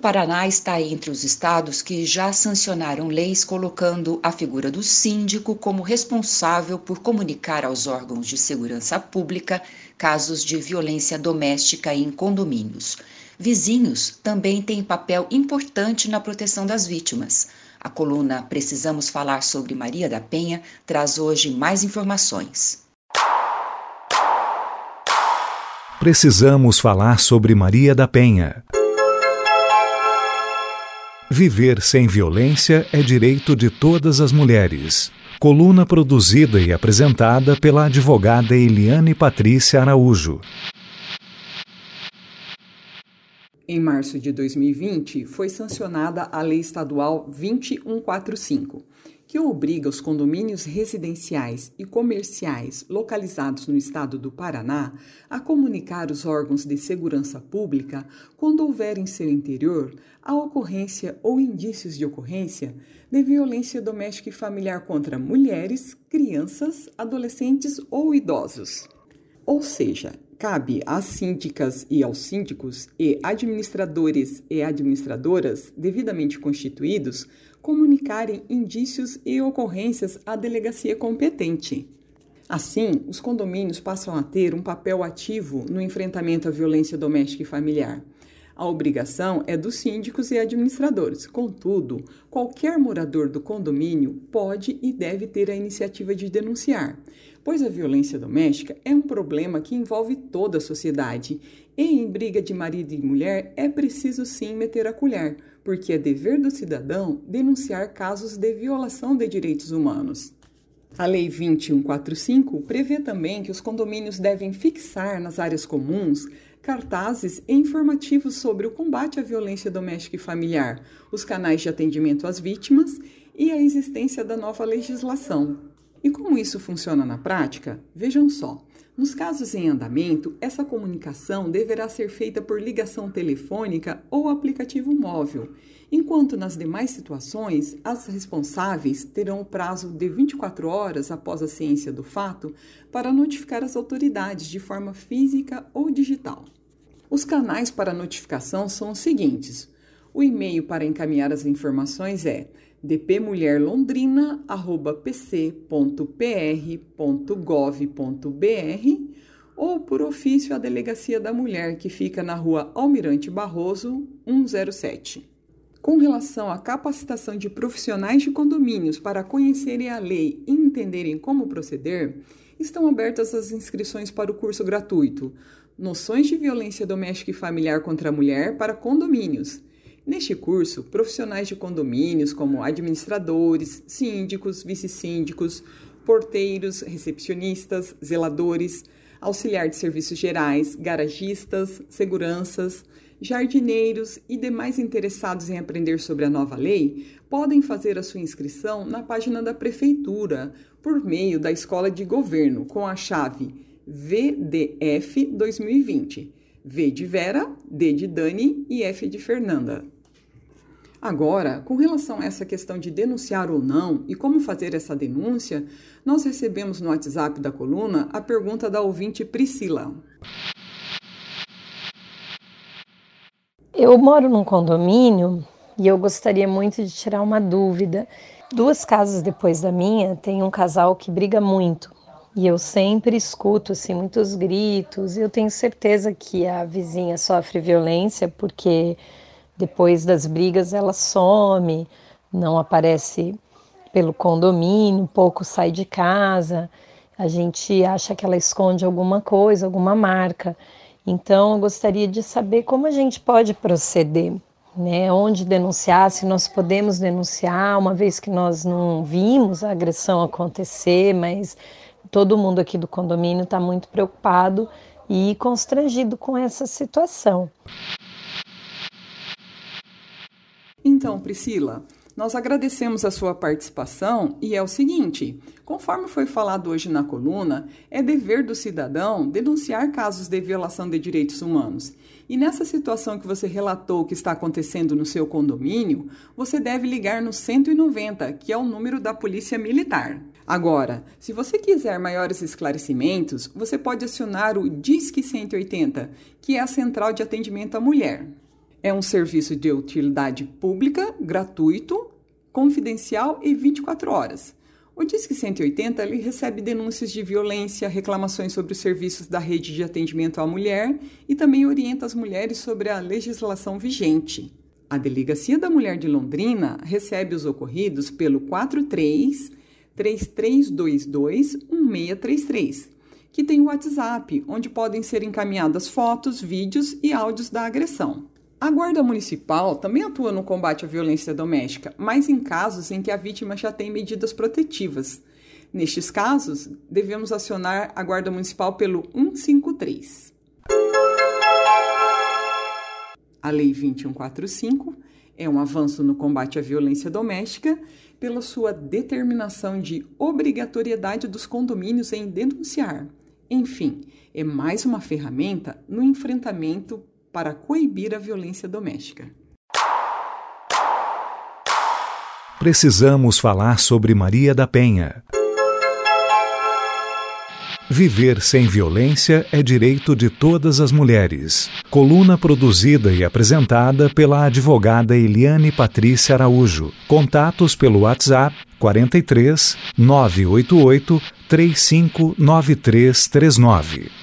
Paraná está entre os estados que já sancionaram leis colocando a figura do síndico como responsável por comunicar aos órgãos de segurança pública casos de violência doméstica em condomínios. Vizinhos também têm papel importante na proteção das vítimas. A coluna Precisamos Falar sobre Maria da Penha traz hoje mais informações. Precisamos falar sobre Maria da Penha. Viver sem violência é direito de todas as mulheres. Coluna produzida e apresentada pela advogada Eliane Patrícia Araújo. Em março de 2020, foi sancionada a Lei Estadual 20145, que obriga os condomínios residenciais e comerciais localizados no estado do Paraná a comunicar os órgãos de segurança pública quando houver em seu interior a ocorrência ou indícios de ocorrência de violência doméstica e familiar contra mulheres, crianças, adolescentes ou idosos. Ou seja, cabe às síndicas e aos síndicos e administradores e administradoras devidamente constituídos comunicarem indícios e ocorrências à delegacia competente. Assim, os condomínios passam a ter um papel ativo no enfrentamento à violência doméstica e familiar. A obrigação é dos síndicos e administradores. Contudo, qualquer morador do condomínio pode e deve ter a iniciativa de denunciar, pois a violência doméstica é um problema que envolve toda a sociedade. E em briga de marido e mulher é preciso sim meter a colher, porque é dever do cidadão denunciar casos de violação de direitos humanos. A Lei 2145 prevê também que os condomínios devem fixar nas áreas comuns cartazes e informativos sobre o combate à violência doméstica e familiar, os canais de atendimento às vítimas e a existência da nova legislação. E como isso funciona na prática? Vejam só. Nos casos em andamento, essa comunicação deverá ser feita por ligação telefônica ou aplicativo móvel, enquanto nas demais situações, as responsáveis terão o prazo de 24 horas após a ciência do fato para notificar as autoridades de forma física ou digital. Os canais para notificação são os seguintes: o e-mail para encaminhar as informações é dpmulherlondrina.pc.pr.gov.br ou por ofício à Delegacia da Mulher, que fica na rua Almirante Barroso, 107. Com relação à capacitação de profissionais de condomínios para conhecerem a lei e entenderem como proceder, estão abertas as inscrições para o curso gratuito Noções de Violência Doméstica e Familiar contra a Mulher para Condomínios Neste curso, profissionais de condomínios, como administradores, síndicos, vice-síndicos, porteiros, recepcionistas, zeladores, auxiliar de serviços gerais, garagistas, seguranças, jardineiros e demais interessados em aprender sobre a nova lei podem fazer a sua inscrição na página da Prefeitura por meio da Escola de Governo com a chave VDF 2020. V de Vera, D de Dani e F de Fernanda. Agora, com relação a essa questão de denunciar ou não e como fazer essa denúncia, nós recebemos no WhatsApp da coluna a pergunta da ouvinte Priscila. Eu moro num condomínio e eu gostaria muito de tirar uma dúvida. Duas casas depois da minha, tem um casal que briga muito. E eu sempre escuto assim muitos gritos. E eu tenho certeza que a vizinha sofre violência porque depois das brigas, ela some, não aparece pelo condomínio, pouco sai de casa. A gente acha que ela esconde alguma coisa, alguma marca. Então, eu gostaria de saber como a gente pode proceder, né? Onde denunciar, se nós podemos denunciar, uma vez que nós não vimos a agressão acontecer, mas todo mundo aqui do condomínio está muito preocupado e constrangido com essa situação. Então, Priscila, nós agradecemos a sua participação e é o seguinte: conforme foi falado hoje na coluna, é dever do cidadão denunciar casos de violação de direitos humanos. E nessa situação que você relatou que está acontecendo no seu condomínio, você deve ligar no 190, que é o número da Polícia Militar. Agora, se você quiser maiores esclarecimentos, você pode acionar o Disque 180, que é a Central de Atendimento à Mulher. É um serviço de utilidade pública, gratuito, confidencial e 24 horas. O Disque 180 ele recebe denúncias de violência, reclamações sobre os serviços da rede de atendimento à mulher e também orienta as mulheres sobre a legislação vigente. A Delegacia da Mulher de Londrina recebe os ocorridos pelo 43 3322 1633, que tem o WhatsApp, onde podem ser encaminhadas fotos, vídeos e áudios da agressão. A Guarda Municipal também atua no combate à violência doméstica, mas em casos em que a vítima já tem medidas protetivas. Nestes casos, devemos acionar a Guarda Municipal pelo 153. A Lei 2145 é um avanço no combate à violência doméstica pela sua determinação de obrigatoriedade dos condomínios em denunciar. Enfim, é mais uma ferramenta no enfrentamento para coibir a violência doméstica. Precisamos falar sobre Maria da Penha. Viver sem violência é direito de todas as mulheres. Coluna produzida e apresentada pela advogada Eliane Patrícia Araújo. Contatos pelo WhatsApp 43 988 359339.